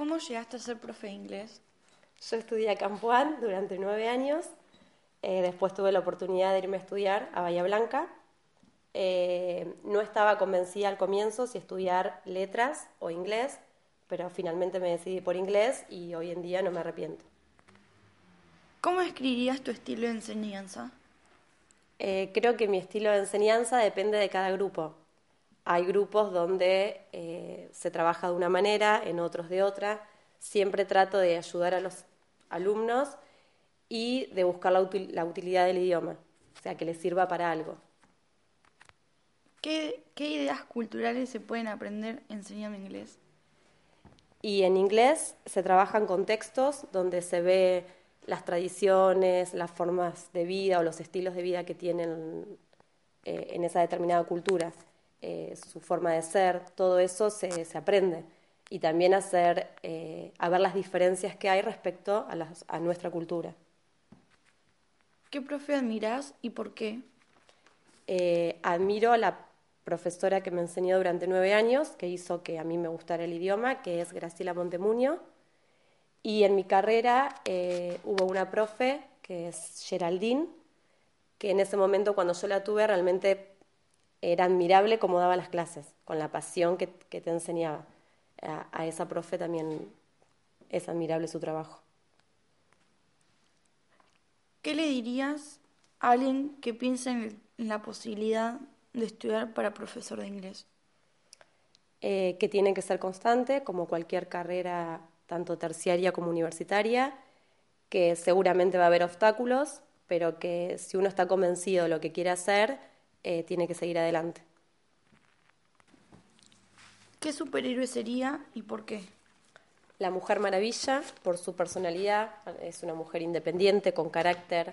¿Cómo llegaste a ser profe de inglés? Yo estudié a Campoán durante nueve años. Eh, después tuve la oportunidad de irme a estudiar a Bahía Blanca. Eh, no estaba convencida al comienzo si estudiar letras o inglés, pero finalmente me decidí por inglés y hoy en día no me arrepiento. ¿Cómo escribirías tu estilo de enseñanza? Eh, creo que mi estilo de enseñanza depende de cada grupo. Hay grupos donde eh, se trabaja de una manera, en otros de otra. Siempre trato de ayudar a los alumnos y de buscar la, util- la utilidad del idioma, o sea, que les sirva para algo. ¿Qué, qué ideas culturales se pueden aprender enseñando inglés? Y en inglés se trabajan contextos donde se ve las tradiciones, las formas de vida o los estilos de vida que tienen eh, en esa determinada cultura, eh, su forma de ser, todo eso se, se aprende. Y también hacer, eh, a ver las diferencias que hay respecto a, las- a nuestra cultura. ¿Qué profe admirás y por qué? Eh, admiro a la profesora que me enseñó durante nueve años, que hizo que a mí me gustara el idioma, que es Graciela Montemuño. Y en mi carrera eh, hubo una profe, que es Geraldine, que en ese momento cuando yo la tuve realmente era admirable cómo daba las clases, con la pasión que, que te enseñaba. A, a esa profe también es admirable su trabajo. ¿Qué le dirías a alguien que piensa en la posibilidad de estudiar para profesor de inglés? eh, que tiene que ser constante, como cualquier carrera, tanto terciaria como universitaria, que seguramente va a haber obstáculos, pero que si uno está convencido de lo que quiere hacer, eh, tiene que seguir adelante. ¿Qué superhéroe sería y por qué? La Mujer Maravilla, por su personalidad, es una mujer independiente, con carácter.